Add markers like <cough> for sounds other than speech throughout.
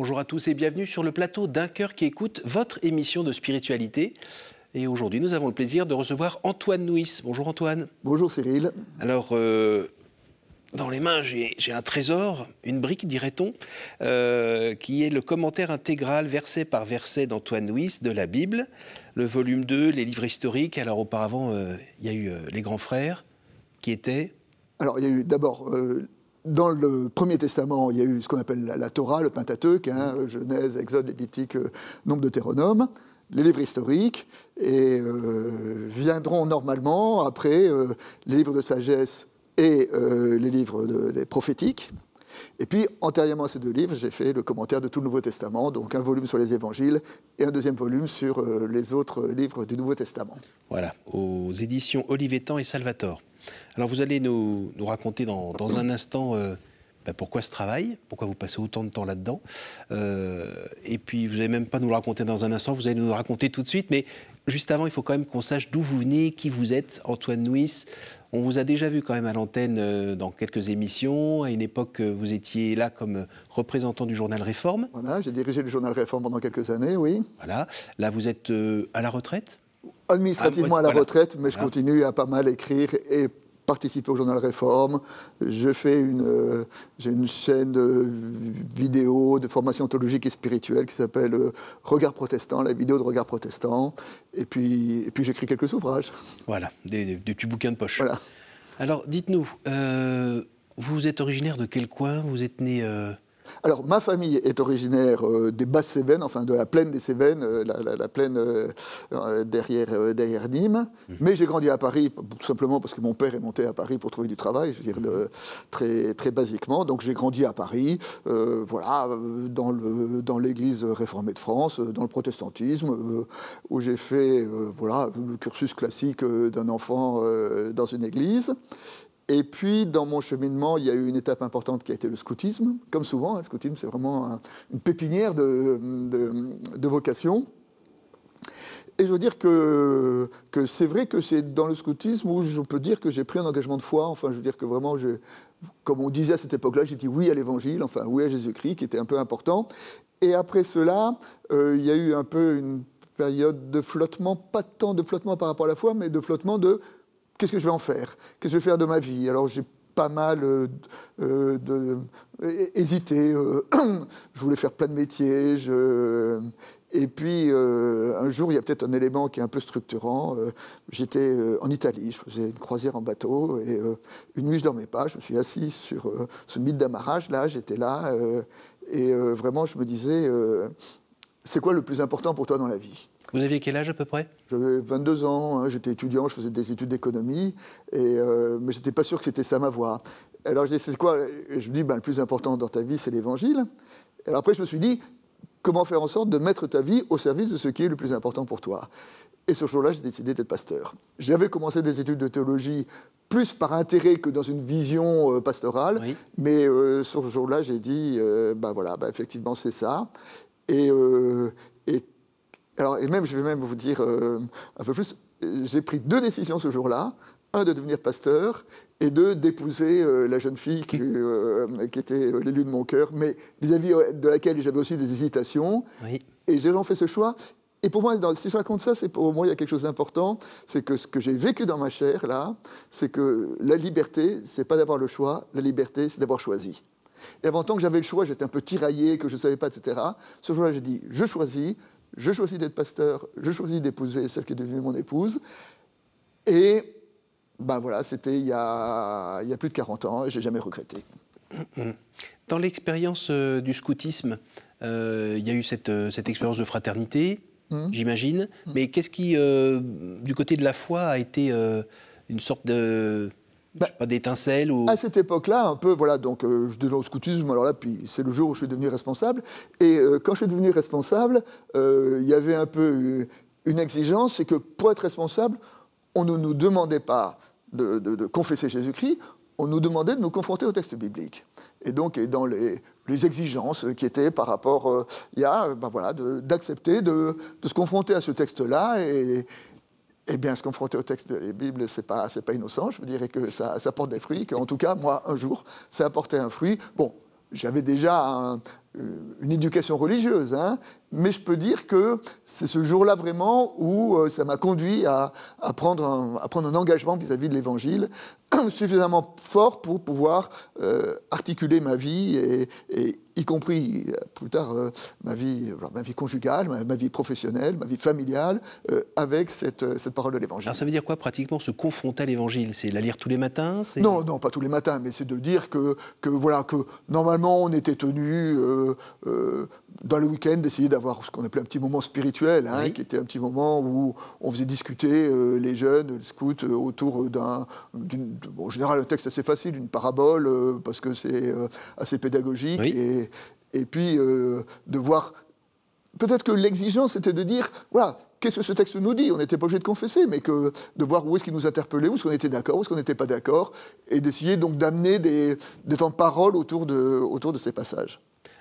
Bonjour à tous et bienvenue sur le plateau d'un cœur qui écoute votre émission de spiritualité. Et aujourd'hui, nous avons le plaisir de recevoir Antoine Nuis. Bonjour Antoine. Bonjour Cyril. Alors, euh, dans les mains, j'ai un trésor, une brique, dirait-on, euh, qui est le commentaire intégral, verset par verset, d'Antoine Nuis de la Bible, le volume 2, les livres historiques. Alors, auparavant, euh, il y a eu les grands frères, qui étaient Alors, il y a eu d'abord dans le Premier Testament, il y a eu ce qu'on appelle la, Torah, le Pentateuque, hein, Genèse, Exode, Lévitique, euh, Nombre de Théronome, les livres historiques, et euh, viendront normalement après euh, les livres de sagesse et les livres de, prophétiques. Et puis, antérieurement à ces deux livres, j'ai fait le commentaire de tout le Nouveau Testament, donc un volume sur les évangiles et un deuxième volume sur les autres livres du Nouveau Testament. Voilà, aux éditions Olivetan et Salvator. Alors vous allez nous, raconter dans, un instant euh, bah, pourquoi ce travail, pourquoi vous passez autant de temps là-dedans. Euh, et puis vous n'allez même pas nous le raconter dans un instant, vous allez nous le raconter tout de suite. Mais juste avant, il faut quand même qu'on sache d'où vous venez, qui vous êtes, Antoine Nuis. On vous a déjà vu quand même à l'antenne euh, dans quelques émissions. À une époque, vous étiez là comme représentant du journal Réforme. Voilà, j'ai dirigé le journal Réforme pendant quelques années, oui. Voilà. Là, vous êtes à la retraite? Administrativement à la retraite, mais je continue à pas mal écrire et participer au journal Réforme. Je fais une, euh, j'ai une chaîne de vidéo de formation ontologique et spirituelle qui s'appelle euh, Regard protestant, la vidéo de Regard protestant. Et puis, et puis j'écris quelques ouvrages. Voilà, des, petits bouquins de poche. Voilà. Alors, dites-nous, euh, vous êtes originaire de quel coin? Vous êtes né alors, ma famille est originaire euh, des Basses Cévennes, enfin de la plaine des Cévennes, euh, la, plaine euh, derrière, derrière Nîmes. Mhm. Mais j'ai grandi à Paris, tout simplement parce que mon père est monté à Paris pour trouver du travail, je veux dire, très, très basiquement. Donc, j'ai grandi à Paris, voilà, dans l'église dans réformée de France, dans le protestantisme, où j'ai fait, voilà, le cursus classique d'un enfant dans une église. Et puis, dans mon cheminement, il y a eu une étape importante qui a été le scoutisme. Comme souvent, hein, le scoutisme, c'est vraiment une pépinière de, vocation. Et je veux dire que, que c'est vrai que c'est dans le scoutisme où je peux dire que j'ai pris un engagement de foi. Enfin, je veux dire que vraiment, comme on disait à cette époque-là, j'ai dit oui à l'évangile, enfin oui à Jésus-Christ, qui était un peu important. Et après cela, euh, il y a eu un peu une période de flottement, pas tant de flottement par rapport à la foi, mais de flottement de qu'est-ce que je vais en faire? Qu'est-ce que je vais faire de ma vie? Alors j'ai pas mal euh, euh, hésité. Euh, <clears throat> je voulais faire plein de métiers. Et puis, un jour, il y a peut-être un élément qui est un peu structurant. J'étais en Italie, je faisais une croisière en bateau, et une nuit, je dormais pas. Je me suis assis sur ce mythe d'amarrage, là, j'étais là, et vraiment, je me disais, c'est quoi le plus important pour toi dans la vie? Vous aviez quel âge à peu près? J'avais 22 ans, hein, j'étais étudiant, je faisais des études d'économie, et, euh, mais je n'étais pas sûr que c'était ça ma voie. Alors je dis, c'est quoi? Je me dis, ben, le plus important dans ta vie, c'est l'évangile. Alors après, je me suis dit, comment faire en sorte de mettre ta vie au service de ce qui est le plus important pour toi? Et ce jour-là, j'ai décidé d'être pasteur. J'avais commencé des études de théologie plus par intérêt que dans une vision euh, pastorale, mais euh, ce jour-là, j'ai dit, ben voilà, ben, effectivement, c'est ça. Et, et alors, et même, je vais même vous dire euh, un peu plus, j'ai pris deux décisions ce jour-là. Un, de devenir pasteur, et deux, d'épouser euh, la jeune fille qui, euh, qui était l'élu de mon cœur, mais vis-à-vis de laquelle j'avais aussi des hésitations. Et j'ai fait ce choix. Et pour moi, si je raconte ça, c'est pour moi, il y a quelque chose d'important. C'est que ce que j'ai vécu dans ma chair, là, c'est que la liberté, c'est pas d'avoir le choix. La liberté, c'est d'avoir choisi. Et avant tant que j'avais le choix, j'étais un peu tiraillé, que je ne savais pas, etc. Ce jour-là, j'ai dit, je choisis, je choisis d'être pasteur, je choisis d'épouser celle qui est devenue mon épouse. Et ben voilà, c'était il, y a, il y a plus de 40 ans et j'ai jamais regretté. Dans l'expérience euh, du scoutisme, euh, il y a eu cette, euh, cette expérience de fraternité, hum. j'imagine. Hum. Mais qu'est-ce qui, du côté de la foi, a été une sorte de bah, pas d'étincelle ou... À cette époque-là, un peu, voilà, donc euh, je deviens au scoutisme, alors là, puis c'est le jour où je suis devenu responsable. Et euh, quand je suis devenu responsable, euh, il y avait un peu une exigence, c'est que pour être responsable, on ne nous demandait pas de, confesser Jésus-Christ, on nous demandait de nous confronter au texte biblique. Et donc, et dans les, exigences qui étaient par rapport, il y a, ben voilà, d'accepter de, de, se confronter à ce texte-là et, eh bien, se confronter au texte de la Bible, ce n'est pas, pas innocent. Je vous dirais que ça, ça porte des fruits, qu'en tout cas, moi, un jour, ça a porté un fruit. Bon, j'avais déjà une éducation religieuse, hein, mais je peux dire que c'est ce jour-là vraiment où ça m'a conduit à, prendre un, engagement vis-à-vis de l'Évangile <clears throat> suffisamment fort pour pouvoir articuler ma vie et, et y compris euh, plus tard euh, ma, vie, ma vie conjugale, ma, vie professionnelle, ma vie familiale, euh, avec cette, cette, parole de l'Évangile. Alors ça veut dire quoi pratiquement se confronter à l'Évangile? C'est la lire tous les matins? Non, non, pas tous les matins, mais c'est de dire que, que, voilà, que normalement on était tenu dans le week-end d'essayer d'avoir ce qu'on appelait un petit moment spirituel, hein, qui était un petit moment où on faisait discuter les jeunes, les scouts, autour d'un, bon, en général un texte assez facile, une parabole, parce que c'est assez pédagogique et, et, puis euh, de voir. Peut-être que l'exigence était de dire voilà, qu'est-ce que ce texte nous dit? On n'était pas obligé de confesser, mais que, de voir où est-ce qu'il nous interpellait, où est-ce qu'on était d'accord, où est-ce qu'on n'était pas d'accord, et d'essayer donc d'amener des, des, temps de parole autour de, autour de ces passages.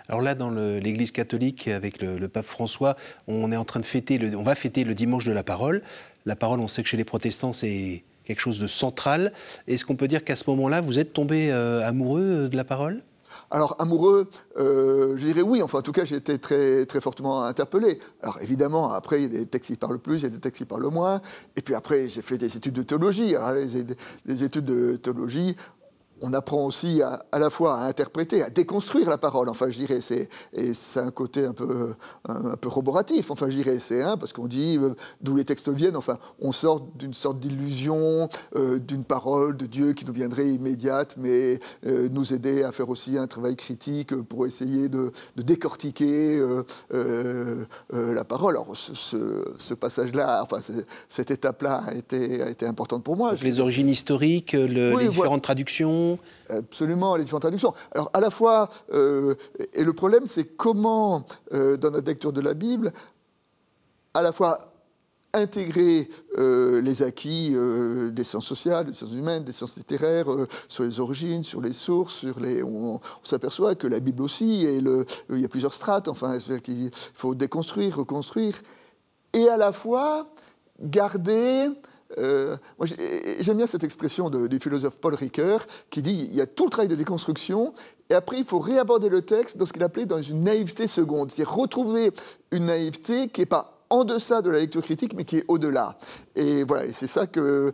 Alors là, dans l'Église catholique, avec le, pape François, on est en train de fêter, on va fêter le dimanche de la parole. La parole, on sait que chez les protestants, c'est quelque chose de central. Est-ce qu'on peut dire qu'à ce moment-là, vous êtes tombé euh, amoureux de la parole? Alors, amoureux, euh, je dirais oui. Enfin, en tout cas, j'ai été très, très fortement interpellé. Alors, évidemment, après, il y a des textes qui parlent plus, il y a des textes qui parlent moins. Et puis après, j'ai fait des études de théologie. les, les, études de théologie, on apprend aussi à, la fois à interpréter, à déconstruire la parole. Enfin, je dirais, c'est, et c'est un côté un peu, un, peu roboratif. Enfin, je dirais, c'est un, parce qu'on dit euh, d'où les textes viennent. Enfin, on sort d'une sorte d'illusion, euh, d'une parole de Dieu qui nous viendrait immédiate, mais euh, nous aider à faire aussi un travail critique pour essayer de, décortiquer la parole. Alors, ce, passage-là, enfin, cette étape-là a été, a été importante pour moi. les origines historiques, les différentes traductions Absolument, les différentes traductions. Alors, à la fois, euh, et le problème, c'est comment, euh, dans notre lecture de la Bible, à la fois intégrer euh, les acquis des sciences sociales, des sciences humaines, des sciences littéraires, sur les origines, sur les sources, sur les. On, s'aperçoit que la Bible aussi, il y a plusieurs strates. Enfin, il faut déconstruire, reconstruire, et à la fois garder euh, j'aime bien cette expression du philosophe Paul Ricoeur qui dit il y a tout le travail de déconstruction et après il faut réaborder le texte dans ce qu'il appelait dans une naïveté seconde, c'est-à-dire retrouver une naïveté qui n'est pas en deçà de la lecture critique mais qui est au-delà. Et voilà, c'est ça que.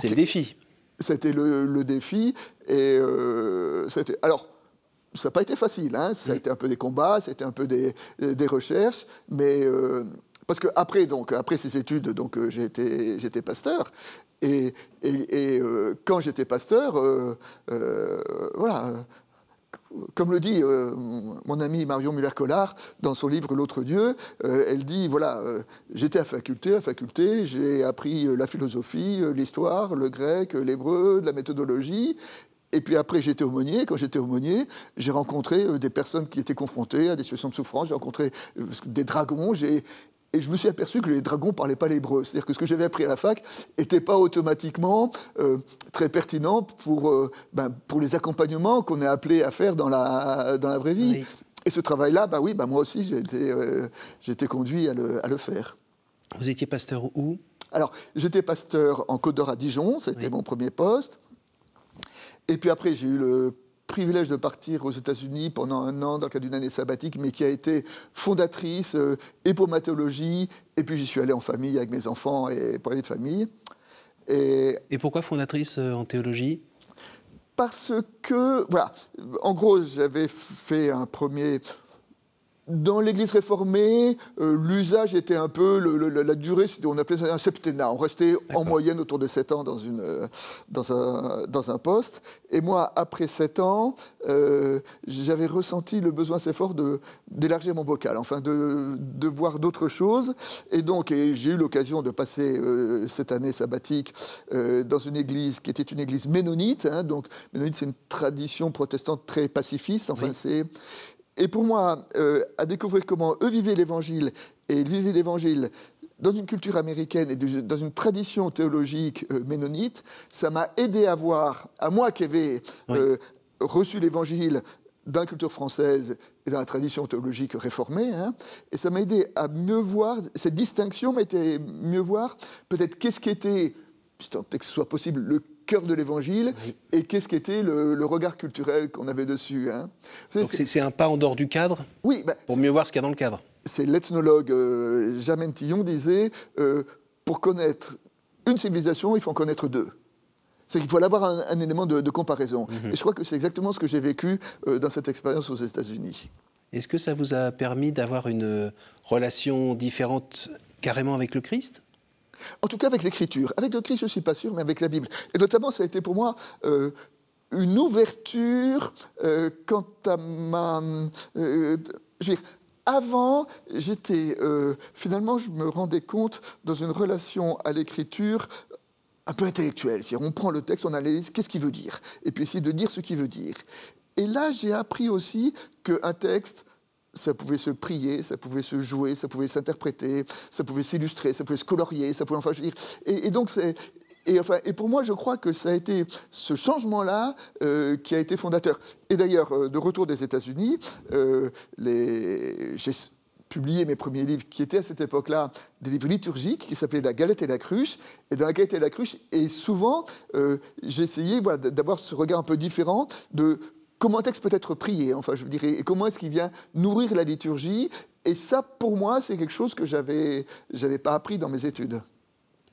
C'est le défi. C'était le, défi. Et euh, Alors ça n'a pas été facile, hein. ça a été un peu des combats, c'était un peu des, des recherches, mais euh, parce que après, donc, après ces études, donc, euh, j'étais pasteur. Et, et, euh, quand j'étais pasteur, euh, voilà, comme le dit mon ami Marion Muller-Collard dans son livre L'autre Dieu, elle dit voilà, j'étais à faculté, à faculté, j'ai appris la philosophie, l'histoire, le grec, l'hébreu, de la méthodologie, et puis après, j'étais aumônier. Quand j'étais aumônier, j'ai rencontré des personnes qui étaient confrontées à des situations de souffrance. J'ai rencontré des dragons. Et je me suis aperçu que les dragons parlaient pas l'hébreu. C'est-à-dire que ce que j'avais appris à la fac n'était pas automatiquement euh, très pertinent pour, euh, ben, pour les accompagnements qu'on est appelé à faire dans la, dans la vraie vie. Et ce travail-là, bah oui, bah moi aussi, j'ai été, euh, été, conduit à le, à le, faire. Vous étiez pasteur où? Alors, j'étais pasteur en Côte d'Or à Dijon, c'était mon premier poste. Et puis après, j'ai eu le privilège de partir aux États-Unis pendant un an dans le cadre d'une année sabbatique, mais qui a été fondatrice euh, et pour ma théologie, et puis j'y suis allé en famille avec mes enfants et pour aller de famille. Et, et pourquoi fondatrice euh, en théologie? Parce que, voilà, en gros, j'avais fait un premier dans l'Église réformée, euh, l'usage était un peu, la durée, on appelait ça un septennat. On restait en moyenne autour de 7 ans dans, une, euh, dans, un, dans un poste. Et moi, après 7 ans, euh, j'avais ressenti le besoin assez fort d'élargir mon vocal, enfin de, de voir d'autres choses. Et donc, j'ai eu l'occasion de passer cette année sabbatique dans une église qui était une église ménonite. Hein. donc, ménonite, c'est une tradition protestante très pacifiste. Enfin, c'est et pour moi, euh, à découvrir comment eux vivaient l'Évangile, et ils vivaient l'Évangile dans une culture américaine et dans une tradition théologique euh, ménonite, ça m'a aidé à voir, à moi qui avais euh, reçu l'Évangile dans la culture française et dans la tradition théologique réformée, hein, et ça m'a aidé à mieux voir, cette distinction m'a aidé à mieux voir peut-être qu'est-ce qui était, tant que ce soit possible, le cœur de l'évangile et qu'est-ce qu'était le, le, regard culturel qu'on avait dessus. Hein. Donc c'est un pas en dehors du cadre Oui. Bah, pour mieux voir ce qu'il y a dans le cadre. C'est l'ethnologue euh, Germaine Tillon disait euh, pour connaître une civilisation, il faut en connaître deux. C'est qu'il faut avoir un, élément de, comparaison. Mhm. Et je crois que c'est exactement ce que j'ai vécu euh, dans cette expérience aux États-Unis. Est-ce que ça vous a permis d'avoir une relation différente carrément avec le Christ? En tout cas avec l'écriture. Avec le Christ, je ne suis pas sûr, mais avec la Bible. Et notamment, ça a été pour moi euh, une ouverture euh, quant à ma... je veux dire, avant, j'étais finalement, je me rendais compte dans une relation à l'écriture un peu intellectuelle. C'est on prend le texte, on analyse qu'est-ce qu'il veut dire, et puis essayer de dire ce qu'il veut dire. Et là, j'ai appris aussi qu'un texte, ça pouvait se prier, ça pouvait se jouer, ça pouvait s'interpréter, ça pouvait s'illustrer, ça pouvait se colorier, ça pouvait, enfin, je veux dire, et, donc c'est, enfin, et pour moi, je crois que ça a été ce changement-là euh, qui a été fondateur. Et d'ailleurs, euh, de retour des États-Unis, euh, j'ai publié mes premiers livres, qui étaient à cette époque-là des livres liturgiques, qui s'appelaient La galette et la cruche. Et dans La galette et la cruche, et souvent, j'ai essayé voilà, d'avoir ce regard un peu différent de comment un texte peut être prié, enfin je dirais, et comment est-ce qu'il vient nourrir la liturgie? Et ça, pour moi, c'est quelque chose que j'avais, j'avais pas appris dans mes études.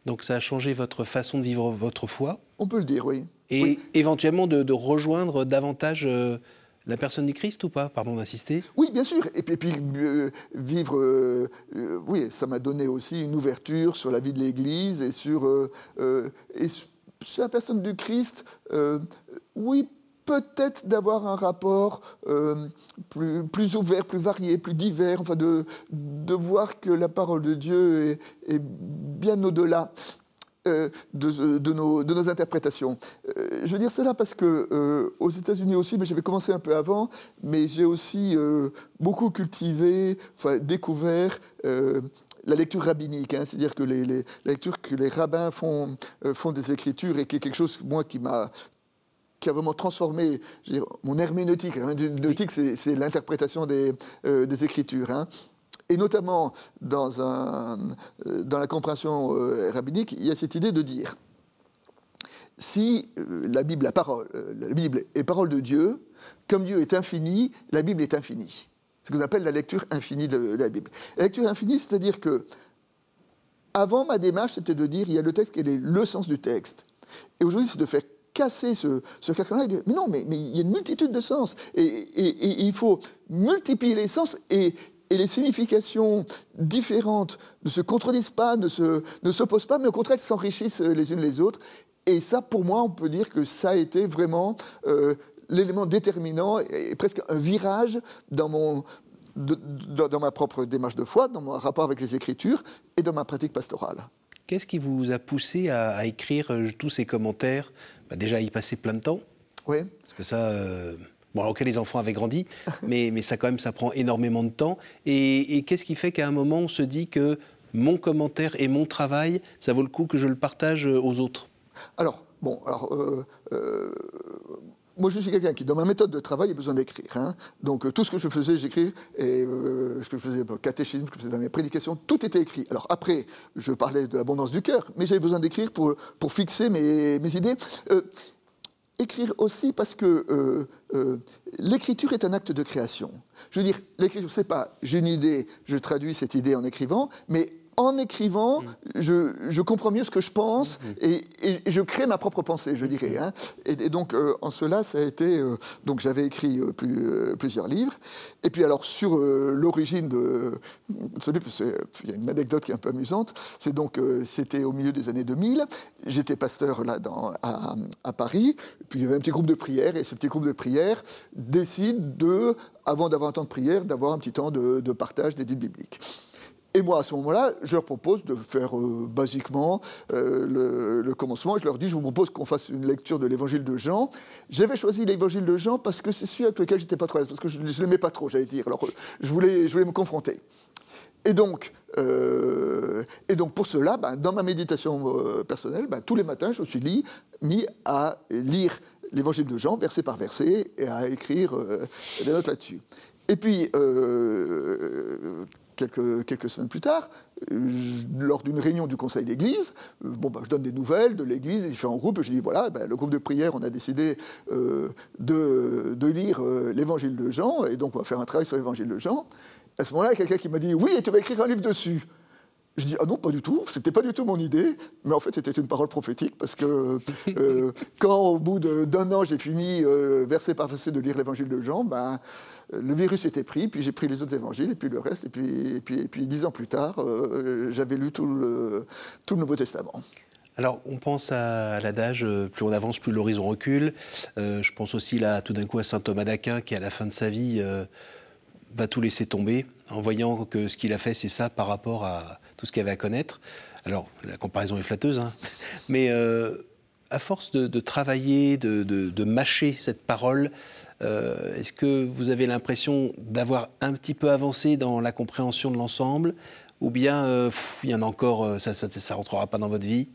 Donc ça a changé votre façon de vivre votre foi? On peut le dire, oui. Et éventuellement de, rejoindre davantage euh, la personne du Christ ou pas? Pardon d'insister. Oui, bien sûr. Et puis, euh, vivre, euh, oui, ça m'a donné aussi une ouverture sur la vie de l'Église et sur, et sur la personne du Christ. oui, peut-être d'avoir un rapport euh, plus, plus, ouvert, plus varié, plus divers, enfin de, de voir que la parole de Dieu est, bien au-delà. Euh, de, de, nos, de, nos, interprétations. Euh, je veux dire cela parce que aux États-Unis aussi, mais j'avais commencé un peu avant, mais j'ai aussi beaucoup cultivé, enfin découvert la lecture rabbinique, hein. c'est-à-dire que les, les, la lecture que les rabbins font, font des écritures et qui est quelque chose, moi, qui m'a qui a vraiment transformé mon herméneutique. L'herméneutique, c'est l'interprétation des, euh, Écritures. Hein. Et notamment dans, euh, la compréhension euh, rabbinique, il y a cette idée de dire si la Bible, la parole, la Bible est parole de Dieu, comme Dieu est infini, la Bible est infinie. Ce qu'on appelle la lecture infinie de, de la Bible. La lecture infinie, c'est-à-dire que avant ma démarche, c'était de dire il y a le texte, quel est le sens du texte. Et aujourd'hui, c'est de faire casser ce, ce là et dire, mais non, mais, il y a une multitude de sens. Et, il faut multiplier les sens et, les significations différentes ne se contredisent pas, ne s'opposent ne pas, mais au contraire s'enrichissent les unes les autres. Et ça, pour moi, on peut dire que ça a été vraiment euh, l'élément déterminant et, presque un virage dans, mon, dans ma propre démarche de foi, dans mon rapport avec les Écritures et dans ma pratique pastorale. Qu'est-ce qui vous a poussé à, écrire euh, tous ces commentaires bah, Déjà, y passer plein de temps. Oui. Parce que ça. Euh, bon, alors que les enfants avaient grandi, <laughs> mais, mais ça, quand même, ça prend énormément de temps. Et, qu'est-ce qui fait qu'à un moment, on se dit que mon commentaire et mon travail, ça vaut le coup que je le partage euh, aux autres? Alors, bon, alors. Moi, je suis quelqu'un qui, dans ma méthode de travail, a besoin d'écrire. Hein. Donc, euh, tout ce que je faisais, j'écris. Et euh, ce que je faisais le catéchisme, ce que je faisais dans mes prédications, tout était écrit. Alors, après, je parlais de l'abondance du cœur, mais j'avais besoin d'écrire pour, pour fixer mes, mes idées. Euh, écrire aussi parce que l'écriture est un acte de création. Je veux dire, l'écriture, c'est pas j'ai une idée, je traduis cette idée en écrivant, mais en écrivant, mm. je, comprends mieux ce que je pense mm. et, je crée ma propre pensée, je dirais. Hein. Et, donc, euh, en cela, ça a été. Euh, donc, j'avais écrit euh, plusieurs livres. Et puis, alors, sur l'origine de, ce livre, il y a une anecdote qui est un peu amusante. C'est donc, c'était au milieu des années 2000. J'étais pasteur là dans, à, Paris. Puis, il y avait un petit groupe de prière. Et ce petit groupe de prière décide de, avant d'avoir un temps de prière, d'avoir un petit temps de, de partage des livres bibliques. Et moi, à ce moment-là, je leur propose de faire euh, basiquement euh, le, commencement. Je leur dis, je vous propose qu'on fasse une lecture de l'évangile de Jean. J'avais choisi l'évangile de Jean parce que c'est celui avec lequel j'étais pas trop à l'aise, parce que je ne l'aimais pas trop, j'allais dire. Alors, je voulais, je voulais me confronter. Et donc, euh, et donc pour cela, ben, dans ma méditation personnelle, ben, tous les matins, je me suis mis à lire l'évangile de Jean, verset par verset, et à écrire des notes là-dessus. Et puis, quelques, semaines plus tard, lors d'une réunion du conseil d'église, bon, bah, je donne des nouvelles de l'église, des différents groupes, et je dis voilà, ben, le groupe de prière, on a décidé de, de, lire l'évangile de Jean, et donc on va faire un travail sur l'évangile de Jean. À ce moment-là, il y a quelqu'un qui m'a dit oui, et tu vas écrire un livre dessus. Je dis, ah non, pas du tout, c'était pas du tout mon idée, mais en fait c'était une parole prophétique, parce que euh, <laughs> quand au bout d'un an j'ai fini euh, verset par verset de lire l'évangile de Jean, ben, le virus était pris, puis j'ai pris les autres évangiles, et puis le reste, et puis, et puis, et puis dix ans plus tard, euh, j'avais lu tout le, tout le Nouveau Testament. Alors, on pense à l'adage plus on avance, plus l'horizon recule. je pense aussi là, tout d'un coup, à saint Thomas d'Aquin, qui à la fin de sa vie va tout laisser tomber, en voyant que ce qu'il a fait, c'est ça par rapport à tout ce qu'il y avait à connaître. Alors, la comparaison est flatteuse, hein. <laughs> mais euh, à force de, travailler, de, mâcher cette parole, euh, est-ce que vous avez l'impression d'avoir un petit peu avancé dans la compréhension de l'ensemble? Ou bien euh, il y en a encore, ça ne rentrera pas dans votre vie?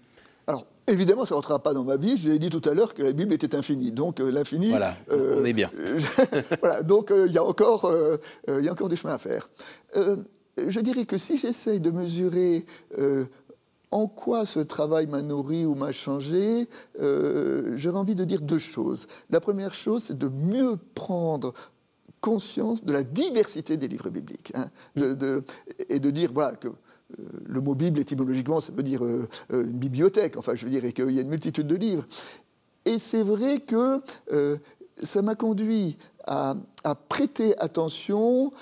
Alors, Évidemment, ça ne rentrera pas dans ma vie. Je l'ai dit tout à l'heure que la Bible était infinie. Donc l'infini. Voilà, on est bien. <laughs> voilà, donc il y, a encore, il y a encore des chemins à faire je dirais que si j'essaye de mesurer euh, en quoi ce travail m'a nourri ou m'a changé, euh, j'aurais envie de dire deux choses. La première chose, c'est de mieux prendre conscience de la diversité des livres bibliques. Hein, et de dire que euh, le mot Bible, étymologiquement, ça veut dire une bibliothèque, enfin, je veux dire, qu'il y a une multitude de livres. Et c'est vrai que ça m'a conduit à, prêter attention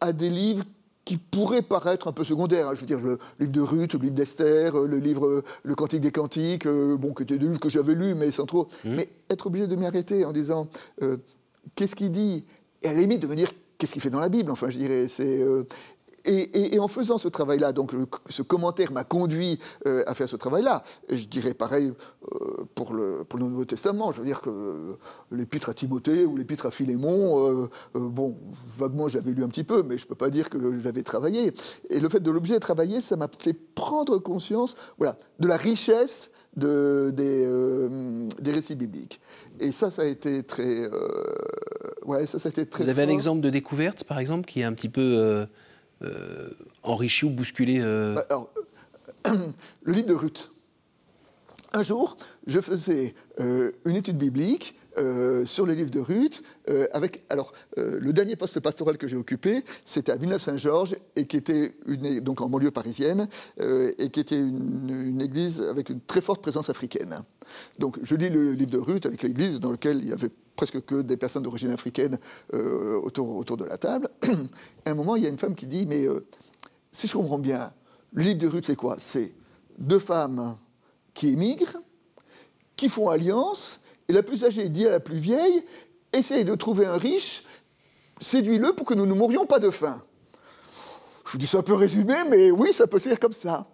à des livres qui pourrait paraître un peu secondaire. Hein. Je veux dire, le livre de Ruth, le livre d'Esther, euh, le livre euh, Le Cantique des Cantiques, euh, bon, qui étaient des livres que j'avais lus, mais sans trop. Mmh. Mais être obligé de m'y arrêter en disant qu'est-ce qu'il dit? Et à la limite de me dire qu'est-ce qu'il fait dans la Bible? Enfin, je dirais, c'est. Et, en faisant ce travail-là, donc ce commentaire m'a conduit euh, à faire ce travail-là. Je dirais pareil euh, pour, le, pour le Nouveau Testament. Je veux dire que l'épître à Timothée ou l'épître à Philémon, euh, bon, vaguement j'avais lu un petit peu, mais je ne peux pas dire que je l'avais travaillé. Et le fait de l'objet travailler, ça m'a fait prendre conscience voilà, de la richesse de, des, des, récits bibliques. Et ça, ça a été très. ouais, ça, ça a été très. Vous avez un exemple de découverte, par exemple, qui est un petit peu euh, enrichi ou bousculé euh bah, alors, <clears throat> Le livre de Ruth. Un jour, je faisais euh, une étude biblique sur le livre de Ruth, avec alors le dernier poste pastoral que j'ai occupé, c'était à Villeneuve-Saint-Georges et qui était une, donc en banlieue parisienne et qui était une, église avec une très forte présence africaine. Donc je lis le livre de Ruth avec l'église dans lequel il y avait presque que des personnes d'origine africaine euh, autour, autour de la table. <clears throat> à un moment, il y a une femme qui dit, mais euh, si je comprends bien, le livre de Ruth, c'est quoi? C'est deux femmes qui émigrent, qui font alliance, et la plus âgée dit à la plus vieille, essaye de trouver un riche, séduis-le pour que nous ne mourions pas de faim. Je vous dis ça un peu résumé, mais oui, ça peut se dire comme ça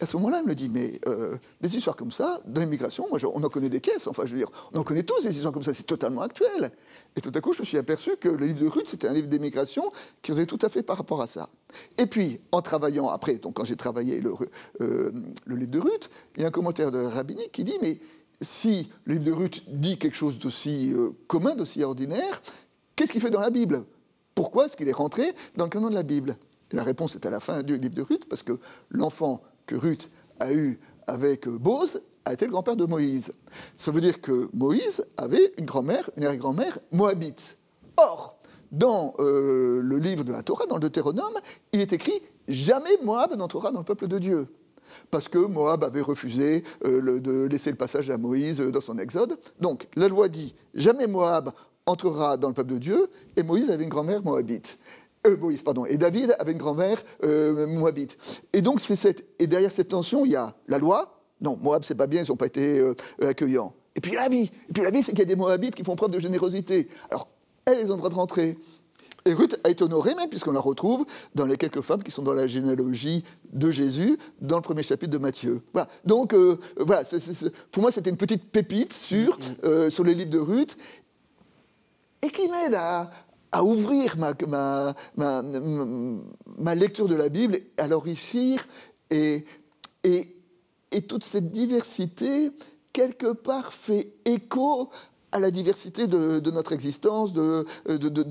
à ce moment-là, elle me dit, mais euh, des histoires comme ça, dans l'immigration, on en connaît des caisses, enfin, je veux dire, on en connaît tous des histoires comme ça, c'est totalement actuel. Et tout à coup, je me suis aperçu que le livre de Ruth, c'était un livre d'immigration qui faisait tout à fait par rapport à ça. Et puis, en travaillant après, donc quand j'ai travaillé le, euh, le, livre de Ruth, il y a un commentaire de Rabbinique qui dit, mais si le livre de Ruth dit quelque chose d'aussi euh, commun, d'aussi ordinaire, qu'est-ce qu'il fait dans la Bible? Pourquoi est-ce qu'il est rentré dans le canon de la Bible? La réponse est à la fin du livre de Ruth, parce que l'enfant que Ruth a eu avec Bose a été le grand-père de Moïse. Ça veut dire que Moïse avait une grand-mère, une arrière-grand-mère moabite. Or, dans euh, le livre de la Torah, dans le Deutéronome, il est écrit jamais Moab n'entrera dans le peuple de Dieu. Parce que Moab avait refusé euh, de laisser le passage à Moïse dans son exode. Donc, la loi dit jamais Moab entrera dans le peuple de Dieu, et Moïse avait une grand-mère moabite. Euh, Moïse, pardon. Et David avait une grand-mère euh, moabite. Et donc, c'est cette, et derrière cette tension, il y a la loi. Non, Moab, c'est pas bien, ils n'ont pas été euh, accueillants. Et puis la vie. Et puis la vie, c'est qu'il y a des Moabites qui font preuve de générosité. Alors, elles, ont le droit de rentrer. Et Ruth a été honorée même, puisqu'on la retrouve dans les quelques femmes qui sont dans la généalogie de Jésus, dans le premier chapitre de Matthieu. Voilà. Donc, voilà, pour moi, c'était une petite pépite sur, mm-hmm. sur les livres de Ruth, et qui m'aide à, à ouvrir ma, ma, ma, lecture de la Bible, à l'enrichir, et, et, et, toute cette diversité, quelque part, fait écho à la diversité de, notre existence, de, de,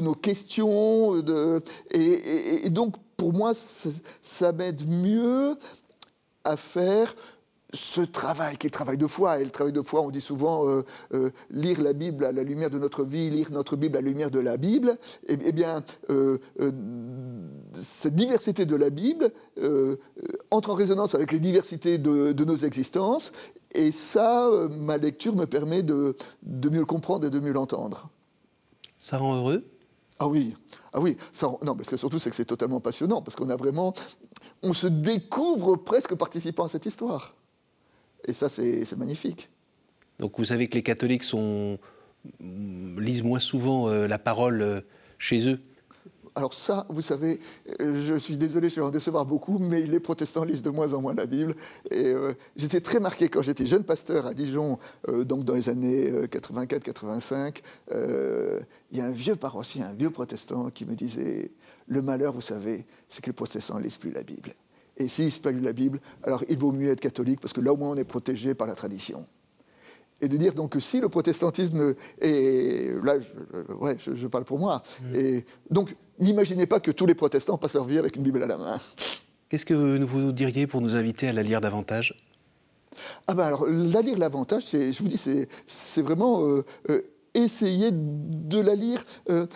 nos questions. De, et, donc, pour moi, ça m'aide mieux à faire ce travail qui est le travail de foi. Et le travail de foi, on dit souvent euh, euh, lire la Bible à la lumière de notre vie, lire notre Bible à la lumière de la Bible. Eh, eh bien, euh, cette diversité de la Bible entre en résonance avec les diversités de, nos existences. Et ça, ma lecture me permet de, de mieux le comprendre et de mieux l'entendre. Ça rend heureux? Ah oui, ah oui. Non, mais surtout, c'est que c'est totalement passionnant parce qu'on a vraiment, on se découvre presque participant à cette histoire. Et ça, c'est magnifique. Donc vous savez que les catholiques lisent moins souvent euh, la parole euh, chez eux? Alors ça, vous savez, euh, je suis désolé, je vais en décevoir beaucoup, mais les protestants lisent de moins en moins la Bible. Et j'étais très marqué quand j'étais jeune pasteur à Dijon, donc dans les années 84-85. Il y a un vieux paroissien, un vieux protestant qui me disait, le malheur, vous savez, c'est que les protestants ne lisent plus la Bible. Et s'il se lu la Bible, alors il vaut mieux être catholique parce que là au moins on est protégé par la tradition. Et de dire donc que si le protestantisme est. Là, je, ouais, je, parle pour moi. Mm. Et donc, n'imaginez pas que tous les protestants passent leur vie avec une Bible à la main. Qu'est-ce que vous nous diriez pour nous inviter à la lire davantage? Ah ben alors, la lire davantage, je vous dis, c'est vraiment euh, euh, essayer de la lire. Euh,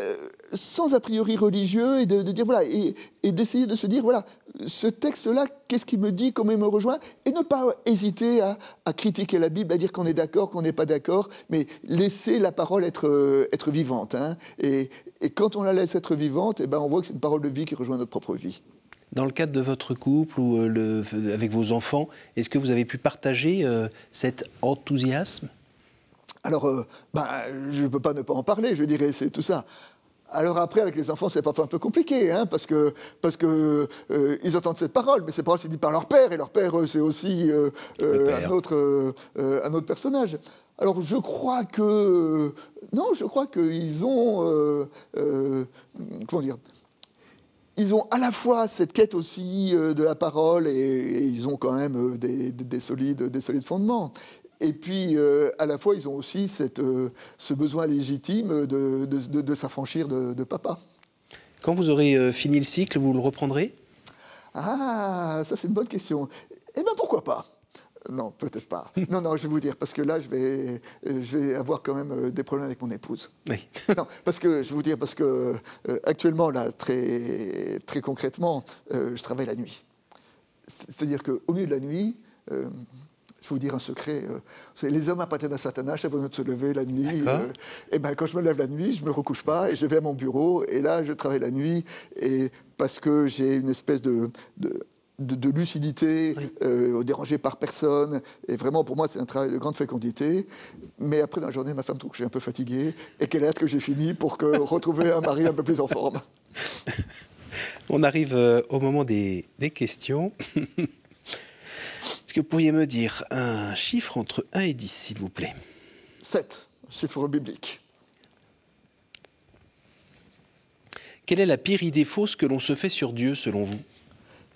euh, sans a priori religieux et de, dire voilà et, d'essayer de se dire voilà ce texte-là qu'est-ce qui me dit comment il me rejoint et ne pas hésiter à, critiquer la Bible à dire qu'on est d'accord qu'on n'est pas d'accord mais laisser la parole être euh, être vivante hein. et, quand on la laisse être vivante et eh ben on voit que c'est une parole de vie qui rejoint notre propre vie dans le cadre de votre couple ou euh, le, avec vos enfants, est-ce que vous avez pu partager cet enthousiasme? Alors, ben, je ne peux pas ne pas en parler, je dirais, c'est tout ça. Alors après, avec les enfants, c'est parfois un peu compliqué, hein, parce que parce que euh, ils entendent cette parole, mais cette parole c'est dit par leur père, et leur père c'est aussi euh, euh, un autre un autre personnage. Alors je crois que non, je crois qu'ils ont comment dire. Ils ont à la fois cette quête aussi de la parole et, ils ont quand même des, des, solides, des solides fondements. Et puis, euh, à la fois, ils ont aussi cette, euh, ce besoin légitime de, de, de, s'affranchir de, papa. Quand vous aurez euh, fini le cycle, vous le reprendrez? Ah, ça c'est une bonne question. Eh bien, pourquoi pas? Non, peut-être pas. <laughs> Non, non, je vais vous dire, parce que là, je vais, je vais avoir quand même des problèmes avec mon épouse. Oui. <laughs> non, parce que, je vais vous dire, parce que actuellement, là, très, très concrètement, je travaille la nuit. C'est-à-dire qu'au milieu de la nuit, je vais vous dire un secret. Euh, les hommes appartiennent à Satan, j'ai besoin de se lever la nuit. Euh, et ben, quand je me lève la nuit, je ne me recouche pas et je vais à mon bureau. Et là, je travaille la nuit. Et parce que j'ai une espèce de, de, lucidité, euh, dérangée par personne. Et vraiment, pour moi, c'est un travail de grande fécondité. Mais après, dans la journée, ma femme trouve que suis un peu fatigué et qu'elle hâte que j'ai fini pour que, <laughs> retrouver un mari un peu plus en forme. On arrive au moment des, des questions. <laughs> Est-ce que vous pourriez me dire un chiffre entre 1 et 10, s'il vous plaît? 7, chiffre biblique. Quelle est la pire idée fausse que l'on se fait sur Dieu, selon vous?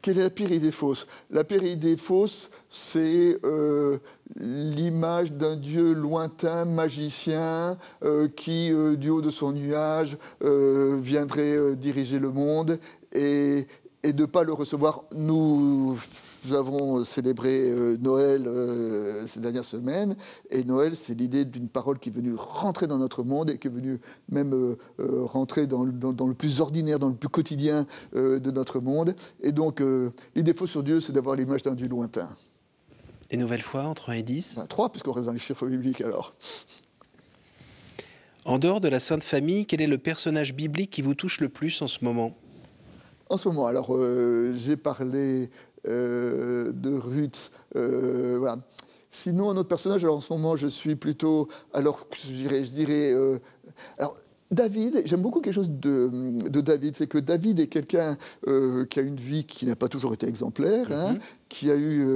Quelle est la pire idée fausse? La pire idée fausse, c'est euh, l'image d'un Dieu lointain, magicien, euh, qui, euh, du haut de son nuage, viendrait diriger le monde et, et de ne pas le recevoir. Nous avons célébré euh, Noël euh, ces dernières semaines, et Noël, c'est l'idée d'une parole qui est venue rentrer dans notre monde et qui est venue même euh, rentrer dans, dans, le plus ordinaire, dans le plus quotidien de notre monde. Et donc, l'idée fausse sur Dieu, c'est d'avoir l'image d'un Dieu lointain. Et nouvelle fois, entre 1 et 10 ben, 3, puisqu'on reste dans les chiffres bibliques alors. En dehors de la Sainte Famille, quel est le personnage biblique qui vous touche le plus en ce moment? En ce moment. Alors, euh, j'ai parlé euh, de Ruth. Euh, voilà. Sinon, un autre personnage, alors en ce moment, je suis plutôt. Alors, je dirais. Je dirais alors, David, j'aime beaucoup quelque chose de, David, c'est que David est quelqu'un qui a une vie qui n'a pas toujours été exemplaire, hein, mhm. qui a eu,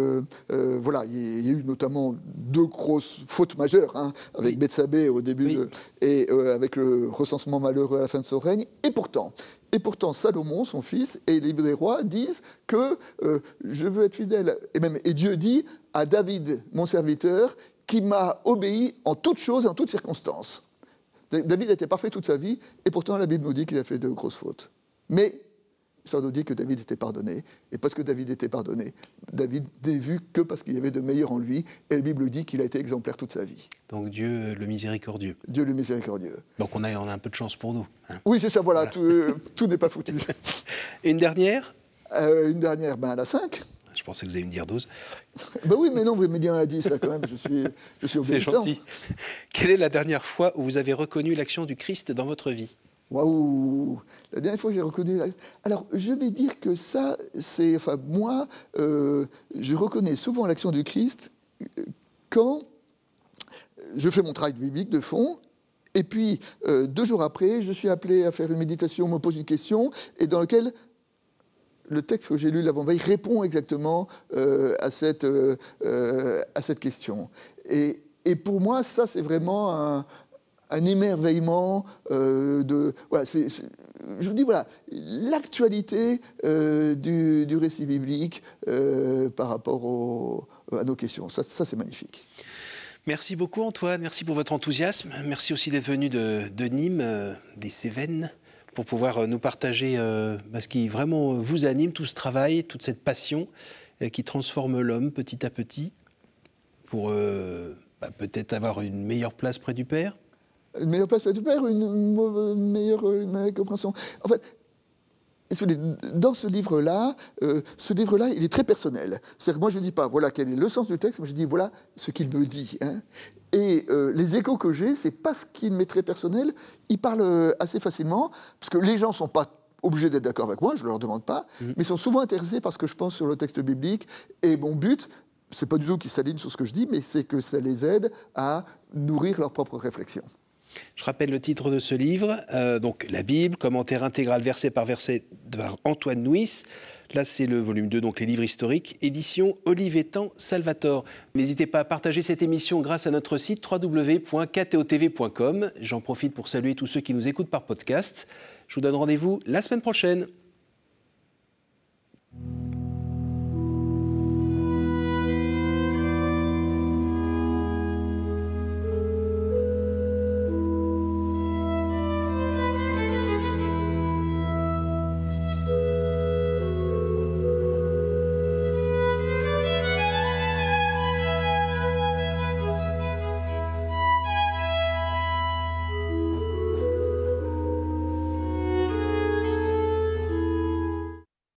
voilà, il y a eu notamment deux grosses fautes majeures, hein, avec oui. Bethsabée au début et avec le recensement malheureux à la fin de son règne, et pourtant, et pourtant, Salomon, son fils, et les livres des rois disent que euh, je veux être fidèle. Et même et Dieu dit à David, mon serviteur, qui m'a obéi en toutes choses et en toutes circonstances. David était parfait toute sa vie, et pourtant la Bible nous dit qu'il a fait de grosses fautes. Mais ça nous dit que David était pardonné, et parce que David était pardonné, David n'est vu que parce qu'il y avait de meilleur en lui, et la Bible dit qu'il a été exemplaire toute sa vie. Donc Dieu le miséricordieux. Dieu le miséricordieux. Donc on a, on a un peu de chance pour nous. Hein. Oui, c'est ça, voilà, euh, tout, n'est pas foutu. <laughs> une dernière? Euh, Une dernière, ben, à la 5. Je pensais que vous alliez me dire 12. <laughs> ben oui, mais non, vous me dire à 10, là, quand même, je suis, je suis C'est gentil. Quelle est la dernière fois où vous avez reconnu l'action du Christ dans votre vie? Waouh La dernière fois que j'ai reconnu... Alors, je vais dire que ça, c'est... Enfin, moi, euh, je reconnais souvent l'action du Christ euh, quand je fais mon travail biblique de fond, et puis, euh, deux jours après, je suis appelé à faire une méditation, on me pose une question, et dans laquelle le texte que j'ai lu l'avant-veille répond exactement euh, à, cette, euh, euh, à cette question. Et, et, pour moi, ça, c'est vraiment un, un émerveillement de. Voilà, je vous dis, voilà, l'actualité du, du, récit biblique par rapport à nos questions. Ça, ça c'est magnifique. Merci beaucoup, Antoine. Merci pour votre enthousiasme. Merci aussi d'être venu de, de Nîmes, des Cévennes pour pouvoir euh, nous partager euh, bah, ce qui vraiment vous anime, tout ce travail, toute cette passion euh, qui transforme l'homme petit à petit pour bah, peut-être avoir une meilleure place près du Père? Une meilleure place près du Père, une, meilleure, une meilleure compréhension? En fait, dans ce livre-là, euh, ce livre-là, il est très personnel. C'est-à-dire que moi, je ne dis pas, voilà quel est le sens du texte, mais je dis, voilà ce qu'il me dit. Hein. Et euh, les échos que j'ai, c'est parce qu'il m'est très personnel, il parle euh, assez facilement, parce que les gens ne sont pas obligés d'être d'accord avec moi, je ne leur demande pas, mmh. mais sont souvent intéressés par ce que je pense sur le texte biblique. Et mon but, c'est pas du tout qu'ils s'alignent sur ce que je dis, mais c'est que ça les aide à nourrir leur propre réflexion. Je rappelle le titre de ce livre, euh, donc La Bible, commentaire intégral verset par verset par Antoine Nuis. Là, c'est le volume 2, donc les livres historiques, édition Olivetan Salvator. N'hésitez pas à partager cette émission grâce à notre site www.ktotv.com. J'en profite pour saluer tous ceux qui nous écoutent par podcast. Je vous donne rendez-vous la semaine prochaine.